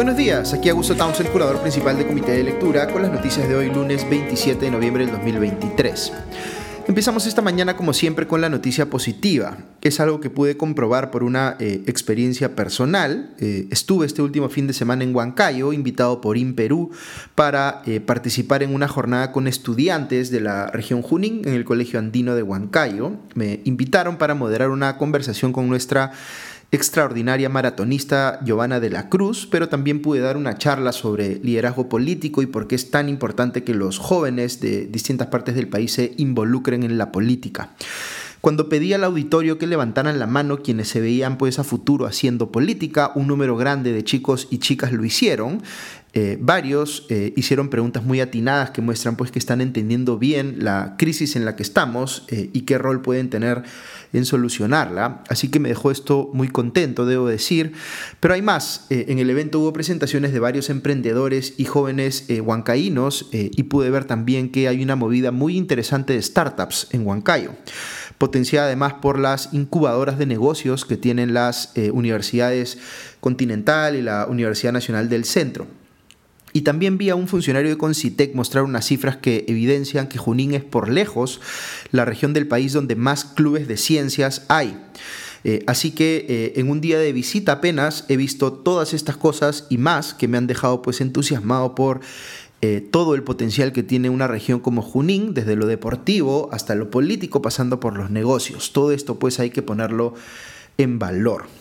Buenos días, aquí Augusto Townsend, curador principal del Comité de Lectura, con las noticias de hoy lunes 27 de noviembre del 2023. Empezamos esta mañana como siempre con la noticia positiva. Es algo que pude comprobar por una eh, experiencia personal. Eh, estuve este último fin de semana en Huancayo, invitado por InPerú, para eh, participar en una jornada con estudiantes de la región Junín en el Colegio Andino de Huancayo. Me invitaron para moderar una conversación con nuestra extraordinaria maratonista Giovanna de la Cruz, pero también pude dar una charla sobre liderazgo político y por qué es tan importante que los jóvenes de distintas partes del país se involucren en la política. Cuando pedí al auditorio que levantaran la mano quienes se veían pues a futuro haciendo política, un número grande de chicos y chicas lo hicieron. Eh, varios eh, hicieron preguntas muy atinadas que muestran pues que están entendiendo bien la crisis en la que estamos eh, y qué rol pueden tener en solucionarla. Así que me dejó esto muy contento, debo decir. Pero hay más. en el evento hubo presentaciones de varios emprendedores y jóvenes huancaínos y pude ver también que hay una movida muy interesante de startups en Huancayo potenciada además por las incubadoras de negocios que tienen las universidades Continental y la Universidad Nacional del Centro. Y también vi a un funcionario de Concitec mostrar unas cifras que evidencian que Junín es por lejos la región del país donde más clubes de ciencias hay. Eh, así que eh, en un día de visita apenas he visto todas estas cosas y más que me han dejado pues entusiasmado por eh, todo el potencial que tiene una región como Junín, desde lo deportivo hasta lo político, pasando por los negocios. Todo esto pues hay que ponerlo en valor.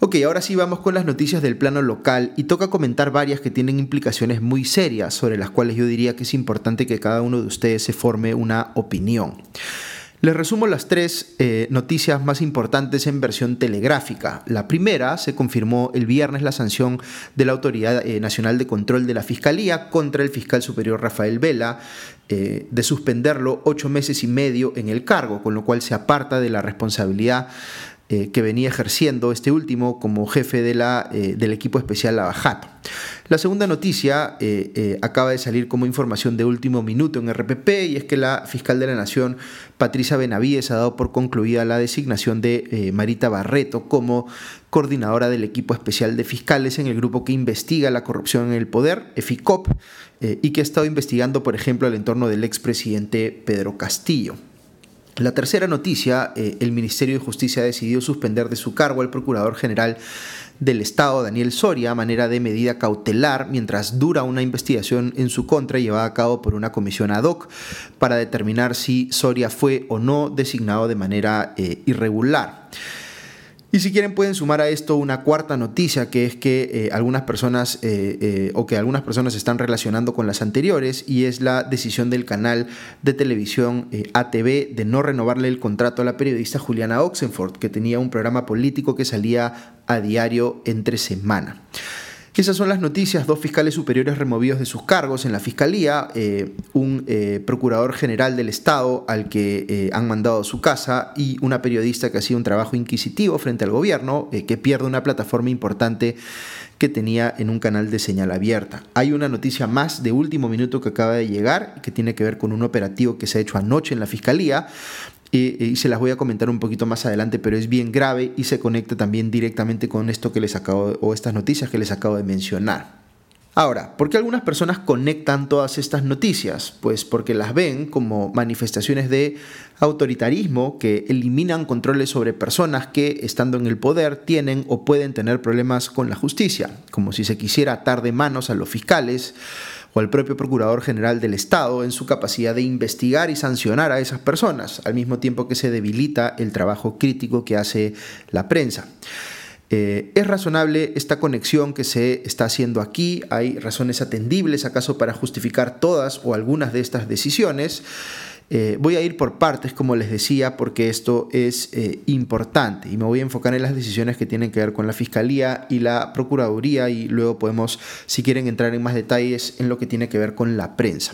Ok, ahora sí vamos con las noticias del plano local y toca comentar varias que tienen implicaciones muy serias sobre las cuales yo diría que es importante que cada uno de ustedes se forme una opinión. Les resumo las tres eh, noticias más importantes en versión telegráfica. La primera, se confirmó el viernes la sanción de la Autoridad eh, Nacional de Control de la Fiscalía contra el fiscal superior Rafael Vela eh, de suspenderlo ocho meses y medio en el cargo, con lo cual se aparta de la responsabilidad eh, que venía ejerciendo este último como jefe de la, eh, del equipo especial Lavajato. La segunda noticia eh, acaba de salir como información de último minuto en RPP y es que la fiscal de la Nación, Patricia Benavides, ha dado por concluida la designación de Marita Barreto como coordinadora del equipo especial de fiscales en el grupo que investiga la corrupción en el poder, EFICOP, y que ha estado investigando, por ejemplo, el entorno del expresidente Pedro Castillo. La tercera noticia, eh, el Ministerio de Justicia ha decidido suspender de su cargo al Procurador General del Estado, Daniel Soria, a manera de medida cautelar, mientras dura una investigación en su contra llevada a cabo por una comisión ad hoc para determinar si Soria fue o no designado de manera eh, irregular. Y si quieren pueden sumar a esto una cuarta noticia, que es que eh, algunas personas eh, eh, o que algunas personas están relacionando con las anteriores y es la decisión del canal de televisión ATV de no renovarle el contrato a la periodista Juliana Oxenford, que tenía un programa político que salía a diario entre semana. Esas son las noticias, dos fiscales superiores removidos de sus cargos en la Fiscalía, eh, un eh, procurador general del Estado al que eh, han mandado a su casa y una periodista que ha sido un trabajo inquisitivo frente al gobierno, que pierde una plataforma importante que tenía en un canal de señal abierta. Hay una noticia más de último minuto que acaba de llegar, que tiene que ver con un operativo que se ha hecho anoche en la Fiscalía, y, se las voy a comentar un poquito más adelante, pero es bien grave y se conecta también directamente con esto que les acabo o estas noticias que les acabo de mencionar. Ahora, ¿por qué algunas personas conectan todas estas noticias? Pues porque las ven como manifestaciones de autoritarismo que eliminan controles sobre personas que, estando en el poder, tienen o pueden tener problemas con la justicia, como si se quisiera atar de manos a los fiscales o al propio Procurador General del Estado en su capacidad de investigar y sancionar a esas personas, al mismo tiempo que se debilita el trabajo crítico que hace la prensa. Eh, ¿Es razonable esta conexión que se está haciendo aquí? ¿Hay razones atendibles acaso para justificar todas o algunas de estas decisiones? Eh, voy a ir por partes, como les decía, porque esto es eh, importante y me voy a enfocar en las decisiones que tienen que ver con la Fiscalía y la Procuraduría y luego podemos, si quieren, entrar en más detalles en lo que tiene que ver con la prensa.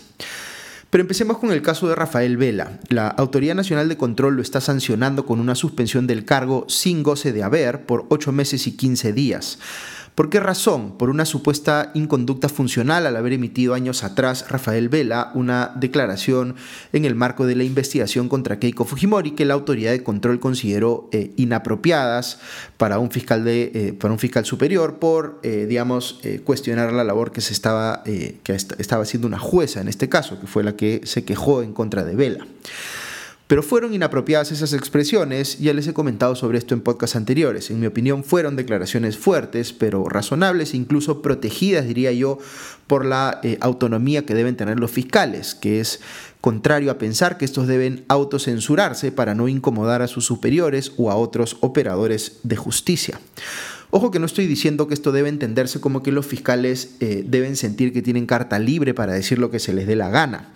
Pero empecemos con el caso de Rafael Vela. La Autoridad Nacional de Control lo está sancionando con una suspensión del cargo sin goce de haber por 8 meses y 15 días ¿Por qué razón? Por una supuesta inconducta funcional al haber emitido años atrás Rafael Vela una declaración en el marco de la investigación contra Keiko Fujimori que la autoridad de control consideró eh, inapropiadas para un fiscal, de, eh, para un fiscal superior por, eh, digamos, cuestionar la labor que, se estaba, que estaba haciendo una jueza en este caso, que fue la que se quejó en contra de Vela. Pero fueron inapropiadas esas expresiones, ya les he comentado sobre esto en podcasts anteriores. En mi opinión fueron declaraciones fuertes, pero razonables incluso protegidas, diría yo, por la eh, autonomía que deben tener los fiscales, que es contrario a pensar que estos deben autocensurarse para no incomodar a sus superiores o a otros operadores de justicia. Ojo que no estoy diciendo que esto debe entenderse como que los fiscales eh, deben sentir que tienen carta libre para decir lo que se les dé la gana.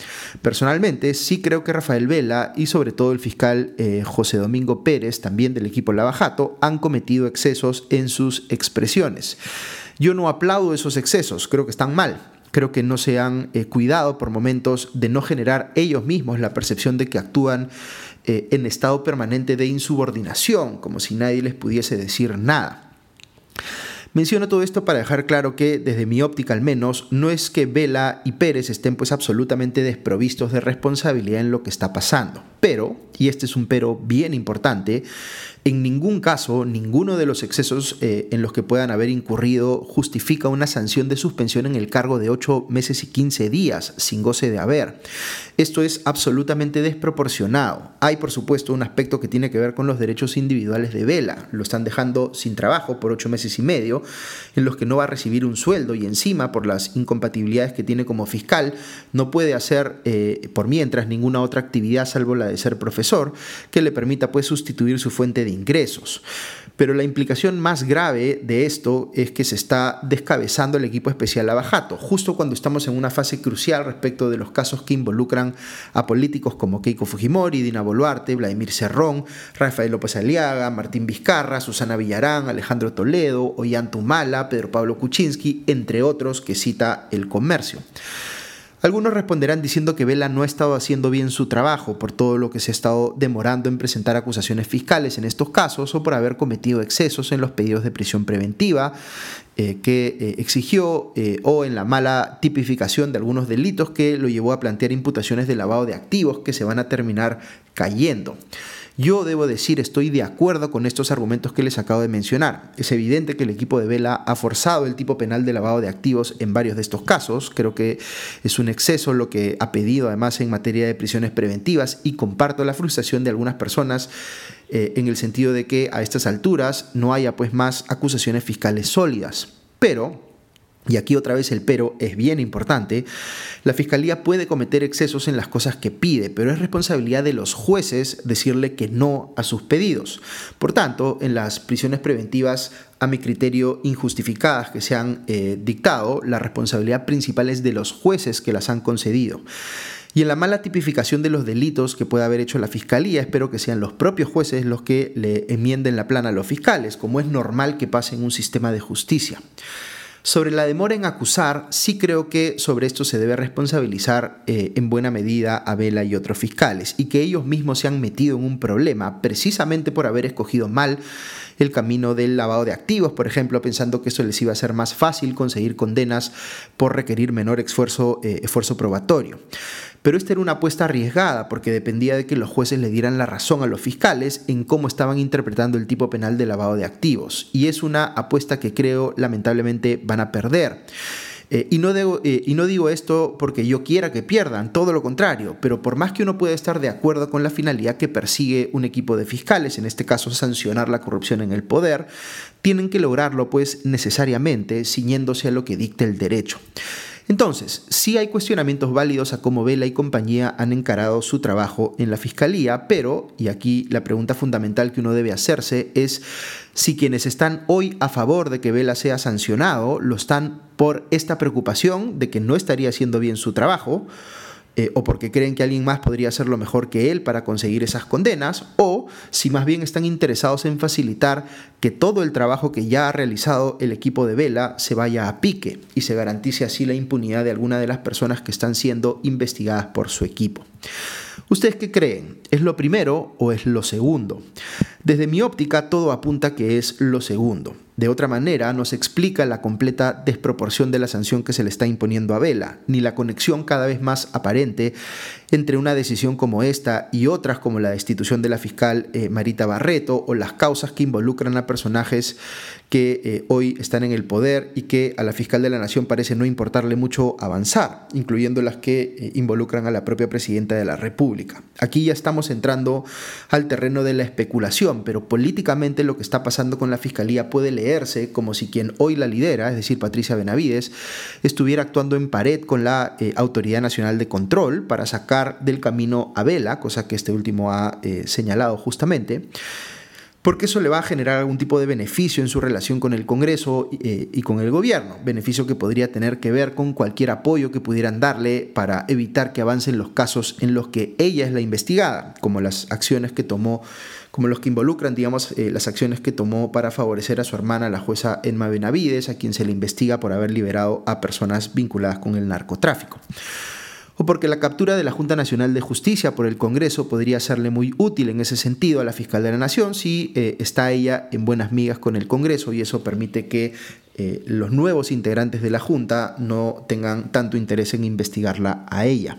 Personalmente, sí creo que Rafael Vela y sobre todo el fiscal eh, José Domingo Pérez, también del equipo Lavajato, han cometido excesos en sus expresiones. Yo no aplaudo esos excesos, creo que están mal. Creo que no se han eh, cuidado por momentos de no generar ellos mismos la percepción de que actúan en estado permanente de insubordinación, como si nadie les pudiese decir nada. Menciono todo esto para dejar claro que, desde mi óptica al menos, no es que Vela y Pérez estén pues absolutamente desprovistos de responsabilidad en lo que está pasando. Pero, y este es un pero bien importante, en ningún caso, ninguno de los excesos eh, en los que puedan haber incurrido justifica una sanción de suspensión en el cargo de 8 meses y 15 días sin goce de haber. Esto es absolutamente desproporcionado. Hay, por supuesto, un aspecto que tiene que ver con los derechos individuales de Vela. Lo están dejando sin trabajo por 8 meses y medio, en los que no va a recibir un sueldo y encima, por las incompatibilidades que tiene como fiscal, no puede hacer eh, por mientras ninguna otra actividad salvo la de ser profesor, que le permita pues sustituir su fuente de ingresos. Pero la implicación más grave de esto es que se está descabezando el equipo especial Abajato, justo cuando estamos en una fase crucial respecto de los casos que involucran a políticos como Keiko Fujimori, Dina Boluarte, Vladimir Cerrón, Rafael López Aliaga, Martín Vizcarra, Susana Villarán, Alejandro Toledo, Ollantumala, Pedro Pablo Kuczynski, entre otros que cita el comercio. Algunos responderán diciendo que Vela no ha estado haciendo bien su trabajo por todo lo que se ha estado demorando en presentar acusaciones fiscales en estos casos o por haber cometido excesos en los pedidos de prisión preventiva eh, que eh, exigió eh, o en la mala tipificación de algunos delitos que lo llevó a plantear imputaciones de lavado de activos que se van a terminar cayendo. Yo debo decir, estoy de acuerdo con estos argumentos que les acabo de mencionar. Es evidente que el equipo de Vela ha forzado el tipo penal de lavado de activos en varios de estos casos. Creo que es un exceso lo que ha pedido además en materia de prisiones preventivas y comparto la frustración de algunas personas eh, en el sentido de que a estas alturas no haya pues más acusaciones fiscales sólidas. Pero y aquí otra vez el pero es bien importante, la Fiscalía puede cometer excesos en las cosas que pide, pero es responsabilidad de los jueces decirle que no a sus pedidos. Por tanto, en las prisiones preventivas, a mi criterio, injustificadas que se han eh, dictado, la responsabilidad principal es de los jueces que las han concedido. Y en la mala tipificación de los delitos que pueda haber hecho la Fiscalía, espero que sean los propios jueces los que le enmienden la plana a los fiscales, como es normal que pase en un sistema de justicia. Sobre la demora en acusar, sí creo que sobre esto se debe responsabilizar eh, en buena medida a Vela y otros fiscales, y que ellos mismos se han metido en un problema precisamente por haber escogido mal el camino del lavado de activos, por ejemplo, pensando que eso les iba a ser más fácil conseguir condenas por requerir menor esfuerzo, eh, esfuerzo probatorio. Pero esta era una apuesta arriesgada porque dependía de que los jueces le dieran la razón a los fiscales en cómo estaban interpretando el tipo penal de lavado de activos. Y es una apuesta que creo lamentablemente van a perder. Eh, y, no eh, y no digo esto porque yo quiera que pierdan, todo lo contrario, pero por más que uno pueda estar de acuerdo con la finalidad que persigue un equipo de fiscales, en este caso sancionar la corrupción en el poder, tienen que lograrlo pues necesariamente ciñéndose a lo que dicta el derecho. Entonces, sí hay cuestionamientos válidos a cómo Vela y compañía han encarado su trabajo en la Fiscalía, pero, y aquí la pregunta fundamental que uno debe hacerse es si quienes están hoy a favor de que Vela sea sancionado lo están por esta preocupación de que no estaría haciendo bien su trabajo, eh, o porque creen que alguien más podría hacerlo mejor que él para conseguir esas condenas, o si más bien están interesados en facilitar que todo el trabajo que ya ha realizado el equipo de Vela se vaya a pique y se garantice así la impunidad de alguna de las personas que están siendo investigadas por su equipo. ¿Ustedes qué creen? ¿Es lo primero o es lo segundo? Desde mi óptica todo apunta que es lo segundo. De otra manera, no se explica la completa desproporción de la sanción que se le está imponiendo a Vela, ni la conexión cada vez más aparente entre una decisión como esta y otras como la destitución de la fiscal eh, Marita Barreto o las causas que involucran a personajes que eh, hoy están en el poder y que a la fiscal de la nación parece no importarle mucho avanzar, incluyendo las que eh, involucran a la propia presidenta de la República. Aquí ya estamos entrando al terreno de la especulación, pero políticamente lo que está pasando con la fiscalía puede como si quien hoy la lidera, es decir, Patricia Benavides, estuviera actuando en pared con la Autoridad Nacional de Control para sacar del camino a Vela, cosa que este último ha eh, señalado justamente, porque eso le va a generar algún tipo de beneficio en su relación con el Congreso eh, y con el gobierno, beneficio que podría tener que ver con cualquier apoyo que pudieran darle para evitar que avancen los casos en los que ella es la investigada, como las acciones que tomó como los que involucran, digamos, eh, las acciones que tomó para favorecer a su hermana, la jueza Emma Benavides, a quien se le investiga por haber liberado a personas vinculadas con el narcotráfico o porque la captura de la Junta Nacional de Justicia por el Congreso podría serle muy útil en ese sentido a la fiscal de la Nación si eh, está ella en buenas migas con el Congreso y eso permite que eh, los nuevos integrantes de la Junta no tengan tanto interés en investigarla a ella.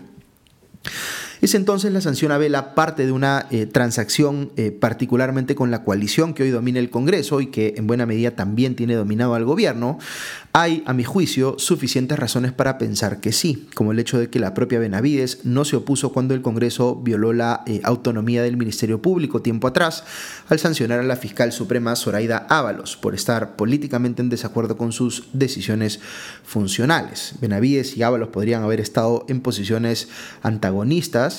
Es entonces la sanción a Vela parte de una eh, transacción eh, particularmente con la coalición que hoy domina el Congreso y que en buena medida también tiene dominado al gobierno. Hay, a mi juicio, suficientes razones para pensar que sí, como el hecho de que la propia Benavides no se opuso cuando el Congreso violó la eh, autonomía del Ministerio Público tiempo atrás al sancionar a la fiscal suprema Zoraida Ábalos por estar políticamente en desacuerdo con sus decisiones funcionales. Benavides y Ábalos podrían haber estado en posiciones antagonistas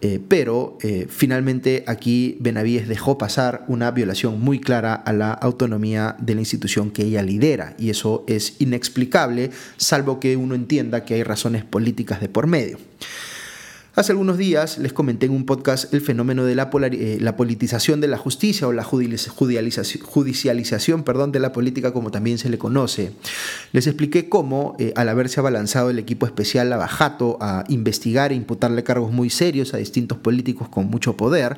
eh, pero eh, finalmente aquí Benavides dejó pasar una violación muy clara a la autonomía de la institución que ella lidera, y eso es inexplicable, salvo que uno entienda que hay razones políticas de por medio. Hace algunos días les comenté en un podcast el fenómeno de la, eh, la politización de la justicia o la judicialización perdón, de la política como también se le conoce. Les expliqué cómo, eh, al haberse abalanzado el equipo especial Lavajato a investigar e imputarle cargos muy serios a distintos políticos con mucho poder,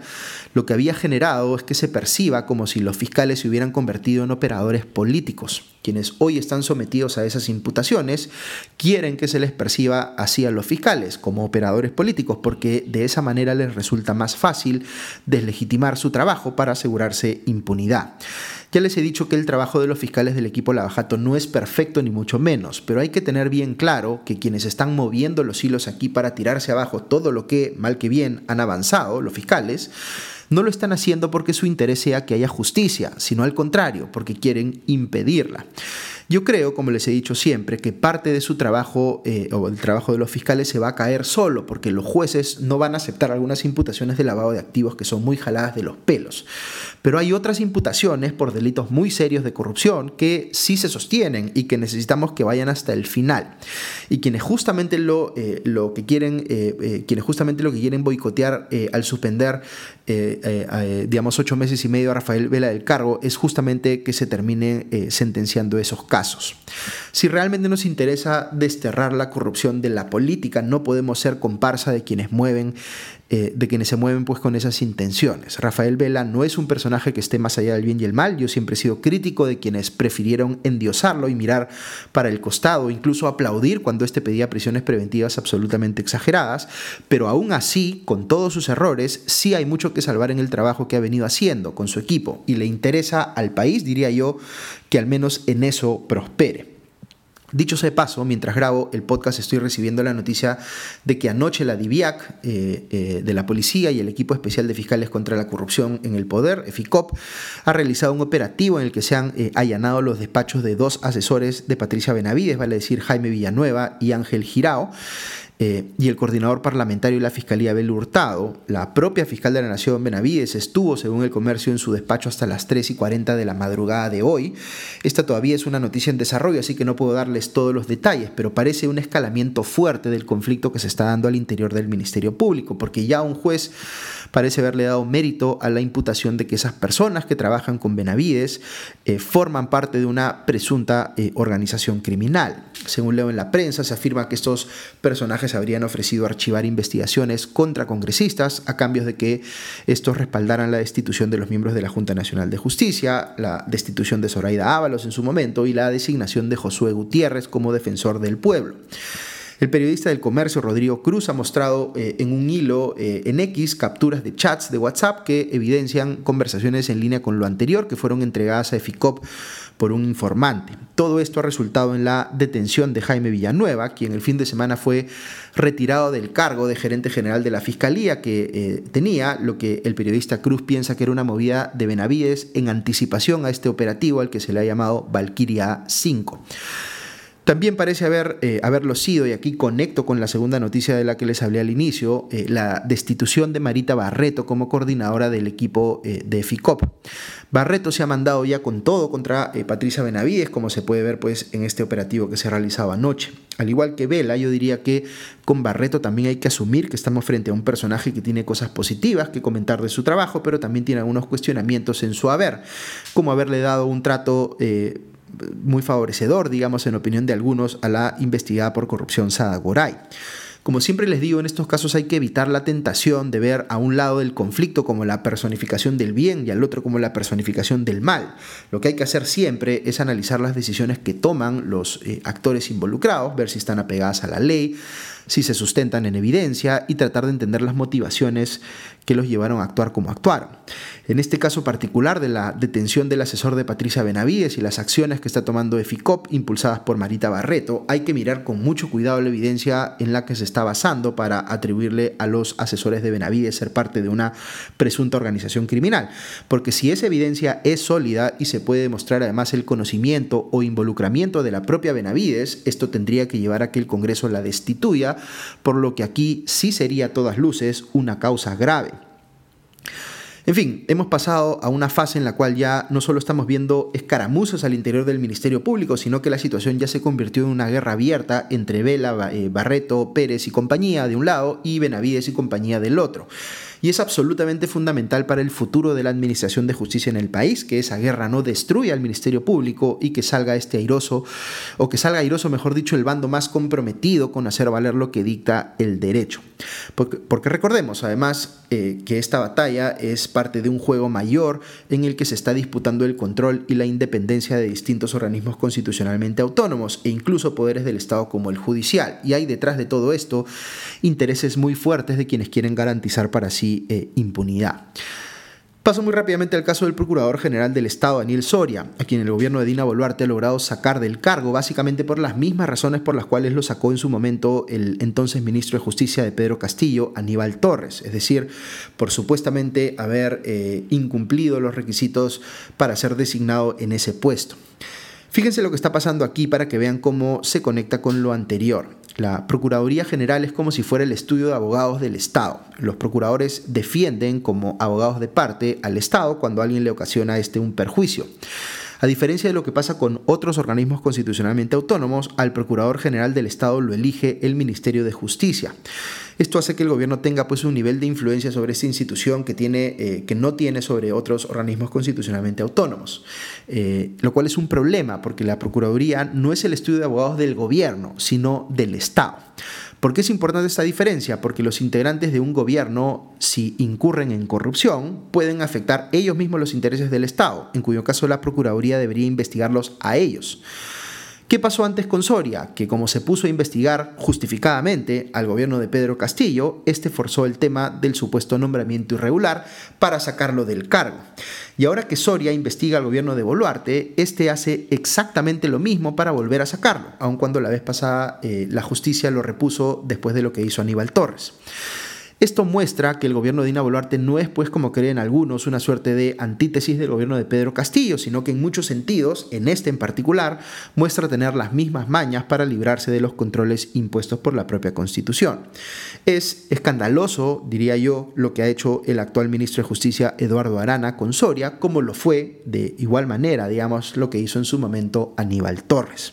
lo que había generado es que se perciba como si los fiscales se hubieran convertido en operadores políticos quienes hoy están sometidos a esas imputaciones, quieren que se les perciba así a los fiscales, como operadores políticos, porque de esa manera les resulta más fácil deslegitimar su trabajo para asegurarse impunidad. Ya les he dicho que el trabajo de los fiscales del equipo Lavajato no es perfecto ni mucho menos, pero hay que tener bien claro que quienes están moviendo los hilos aquí para tirarse abajo todo lo que, mal que bien, han avanzado, los fiscales, no lo están haciendo porque su interés sea que haya justicia, sino al contrario, porque quieren impedirla. Yo creo, como les he dicho siempre, que parte de su trabajo eh, o el trabajo de los fiscales se va a caer solo, porque los jueces no van a aceptar algunas imputaciones de lavado de activos que son muy jaladas de los pelos. Pero hay otras imputaciones por delitos muy serios de corrupción que sí se sostienen y que necesitamos que vayan hasta el final. Y quienes justamente lo, eh, que quieren, eh, quienes justamente lo que quieren boicotear al suspender, digamos, ocho meses y medio a Rafael Vela del cargo es justamente que se termine sentenciando esos casos. Si realmente nos interesa desterrar la corrupción de la política, no podemos ser comparsa de quienes mueven eh, de quienes se mueven pues con esas intenciones. Rafael Vela no es un personaje que esté más allá del bien y el mal, yo siempre he sido crítico de quienes prefirieron endiosarlo y mirar para el costado, incluso aplaudir cuando éste pedía prisiones preventivas absolutamente exageradas, pero aún así, con todos sus errores, sí hay mucho que salvar en el trabajo que ha venido haciendo con su equipo y le interesa al país, diría yo, que al menos en eso prospere. Dicho sea de paso, mientras grabo el podcast estoy recibiendo la noticia de que anoche la DIVIAC eh, eh, de la policía y el equipo especial de fiscales contra la corrupción en el poder, EFICOP, ha realizado un operativo en el que se han eh, allanado los despachos de dos asesores de Patricia Benavides, vale decir Jaime Villanueva y Ángel Girao, y el coordinador parlamentario de la Fiscalía Abel Hurtado, la propia fiscal de la Nación Benavides estuvo, según el comercio, en su despacho hasta las 3 y 40 de la madrugada de hoy. Esta todavía es una noticia en desarrollo, así que no puedo darles todos los detalles, pero parece un escalamiento fuerte del conflicto que se está dando al interior del Ministerio Público, porque ya un juez parece haberle dado mérito a la imputación de que esas personas que trabajan con Benavides eh, forman parte de una presunta eh, organización criminal. Según leo en la prensa, se afirma que estos personajes habrían ofrecido archivar investigaciones contra congresistas a cambio de que estos respaldaran la destitución de los miembros de la Junta Nacional de Justicia, la destitución de Zoraida Ábalos en su momento y la designación de Josué Gutiérrez como defensor del pueblo. El periodista del comercio Rodrigo Cruz ha mostrado eh, en un hilo eh, en X capturas de chats de WhatsApp que evidencian conversaciones en línea con lo anterior que fueron entregadas a EFICOP por un informante. Todo esto ha resultado en la detención de Jaime Villanueva, quien el fin de semana fue retirado del cargo de gerente general de la Fiscalía que eh, tenía, lo que el periodista Cruz piensa que era una movida de Benavides en anticipación a este operativo al que se le ha llamado Valkyria 5. También parece haber, eh, haberlo sido, y aquí conecto con la segunda noticia de la que les hablé al inicio, eh, la destitución de Marita Barreto como coordinadora del equipo eh, de FICOP. Barreto se ha mandado ya con todo contra Patricia Benavides, como se puede ver pues, en este operativo que se ha realizado anoche. Al igual que Vela, yo diría que con Barreto también hay que asumir que estamos frente a un personaje que tiene cosas positivas que comentar de su trabajo, pero también tiene algunos cuestionamientos en su haber, como haberle dado un trato muy favorecedor, digamos, en opinión de algunos, a la investigada por corrupción Sada Goray. Como siempre les digo, en estos casos hay que evitar la tentación de ver a un lado del conflicto como la personificación del bien y al otro como la personificación del mal. Lo que hay que hacer siempre es analizar las decisiones que toman los eh, actores involucrados, ver si están apegadas a la ley, si se sustentan en evidencia y tratar de entender las motivaciones que los llevaron a actuar como actuaron. En este caso particular de la detención del asesor de Patricia Benavides y las acciones que está tomando EFICOP impulsadas por Marita Barreto, hay que mirar con mucho cuidado la evidencia en la que se está basando para atribuirle a los asesores de Benavides ser parte de una presunta organización criminal. Porque si esa evidencia es sólida y se puede demostrar además el conocimiento o involucramiento de la propia Benavides, esto tendría que llevar a que el Congreso la destituya, por lo que aquí sí sería a todas luces una causa grave. En fin, hemos pasado a una fase en la cual ya no solo estamos viendo escaramuzas al interior del Ministerio Público, sino que la situación ya se convirtió en una guerra abierta entre Vela, eh, Barreto, Pérez y compañía de un lado y Benavides y compañía del otro y es absolutamente fundamental para el futuro de la Administración de Justicia en el país, que esa guerra no destruya al Ministerio Público y que salga este airoso, o que salga airoso, mejor dicho, el bando más comprometido con hacer valer lo que dicta el derecho. Porque, recordemos, además, eh, que esta batalla es parte de un juego mayor en el que se está disputando el control y la independencia de distintos organismos constitucionalmente autónomos e incluso poderes del Estado como el judicial. Y hay detrás de todo esto intereses muy fuertes de quienes quieren garantizar para sí eh, impunidad. Paso muy rápidamente al caso del Procurador General del Estado, Daniel Soria, a quien el gobierno de Dina Boluarte ha logrado sacar del cargo, básicamente por las mismas razones por las cuales lo sacó en su momento el entonces ministro de Justicia de Pedro Castillo, Aníbal Torres, es decir, por supuestamente haber eh, incumplido los requisitos para ser designado en ese puesto. Fíjense lo que está pasando aquí para que vean cómo se conecta con lo anterior. La Procuraduría General es como si fuera el estudio de abogados del Estado. Los procuradores defienden como abogados de parte al Estado cuando alguien le ocasiona este un perjuicio. A diferencia de lo que pasa con otros organismos constitucionalmente autónomos, al Procurador General del Estado lo elige el Ministerio de Justicia. Esto hace que el gobierno tenga pues un nivel de influencia sobre esta institución que, tiene, eh, que no tiene sobre otros organismos constitucionalmente autónomos, eh, lo cual es un problema porque la Procuraduría no es el estudio de abogados del gobierno, sino del Estado. ¿Por qué es importante esta diferencia? Porque los integrantes de un gobierno, si incurren en corrupción, pueden afectar ellos mismos los intereses del Estado, en cuyo caso la Procuraduría debería investigarlos a ellos. ¿Qué pasó antes con Soria? Que como se puso a investigar justificadamente al gobierno de Pedro Castillo, este forzó el tema del supuesto nombramiento irregular para sacarlo del cargo. Y ahora que Soria investiga al gobierno de Boluarte, este hace exactamente lo mismo para volver a sacarlo, aun cuando la vez pasada eh, la justicia lo repuso después de lo que hizo Aníbal Torres. Esto muestra que el gobierno de Dina Boluarte no es, pues, como creen algunos, una suerte de antítesis del gobierno de Pedro Castillo, sino que en muchos sentidos, en este en particular, muestra tener las mismas mañas para librarse de los controles impuestos por la propia Constitución. Es escandaloso, diría yo, lo que ha hecho el actual ministro de Justicia Eduardo Arana con Soria, como lo fue de igual manera, digamos, lo que hizo en su momento Aníbal Torres.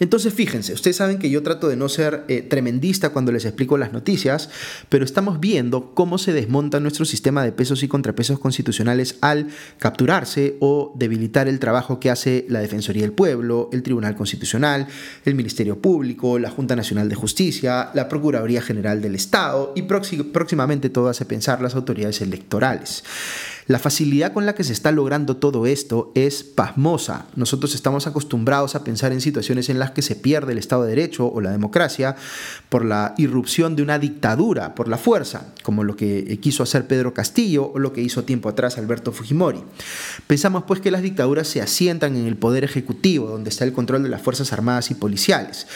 Entonces fíjense, ustedes saben que yo trato de no ser eh, tremendista cuando les explico las noticias, pero estamos viendo cómo se desmonta nuestro sistema de pesos y contrapesos constitucionales al capturarse o debilitar el trabajo que hace la Defensoría del Pueblo, el Tribunal Constitucional, el Ministerio Público, la Junta Nacional de Justicia, la Procuraduría General del Estado y próximamente todo hace pensar las autoridades electorales. La facilidad con la que se está logrando todo esto es pasmosa. Nosotros estamos acostumbrados a pensar en situaciones en las que se pierde el Estado de Derecho o la democracia por la irrupción de una dictadura, por la fuerza, como lo que quiso hacer Pedro Castillo o lo que hizo tiempo atrás Alberto Fujimori. Pensamos pues que las dictaduras se asientan en el poder ejecutivo, donde está el control de las Fuerzas Armadas y policiales.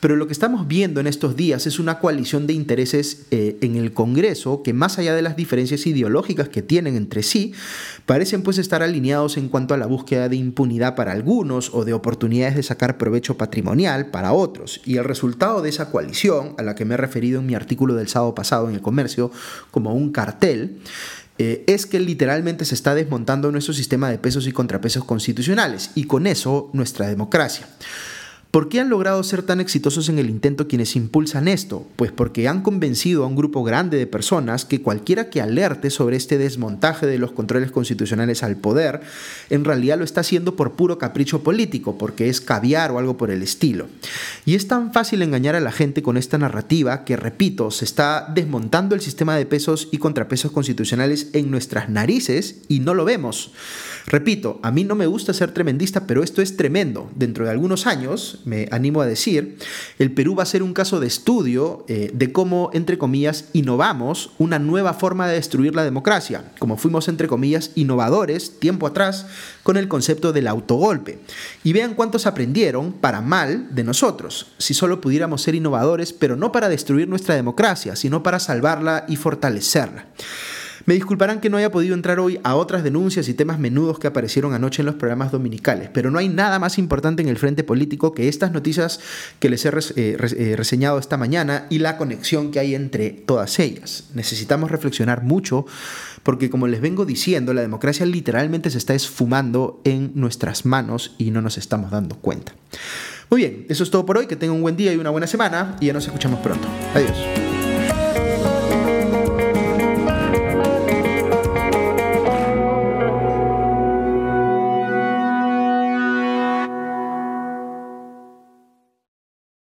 Pero lo que estamos viendo en estos días es una coalición de intereses eh, en el Congreso que más allá de las diferencias ideológicas que tienen entre sí, parecen pues estar alineados en cuanto a la búsqueda de impunidad para algunos o de oportunidades de sacar provecho patrimonial para otros. Y el resultado de esa coalición, a la que me he referido en mi artículo del sábado pasado en el comercio como un cartel, eh, es que literalmente se está desmontando nuestro sistema de pesos y contrapesos constitucionales y con eso nuestra democracia. ¿Por qué han logrado ser tan exitosos en el intento quienes impulsan esto? Pues porque han convencido a un grupo grande de personas que cualquiera que alerte sobre este desmontaje de los controles constitucionales al poder, en realidad lo está haciendo por puro capricho político, porque es caviar o algo por el estilo. Y es tan fácil engañar a la gente con esta narrativa que, repito, se está desmontando el sistema de pesos y contrapesos constitucionales en nuestras narices y no lo vemos. Repito, a mí no me gusta ser tremendista, pero esto es tremendo. Dentro de algunos años, me animo a decir, el Perú va a ser un caso de estudio eh, de cómo, entre comillas, innovamos una nueva forma de destruir la democracia, como fuimos, entre comillas, innovadores tiempo atrás con el concepto del autogolpe. Y vean cuántos aprendieron, para mal, de nosotros, si solo pudiéramos ser innovadores, pero no para destruir nuestra democracia, sino para salvarla y fortalecerla. Me disculparán que no haya podido entrar hoy a otras denuncias y temas menudos que aparecieron anoche en los programas dominicales, pero no hay nada más importante en el frente político que estas noticias que les he eh, eh, reseñado esta mañana y la conexión que hay entre todas ellas. Necesitamos reflexionar mucho porque como les vengo diciendo, la democracia literalmente se está esfumando en nuestras manos y no nos estamos dando cuenta. Muy bien, eso es todo por hoy, que tengan un buen día y una buena semana y ya nos escuchamos pronto. Adiós.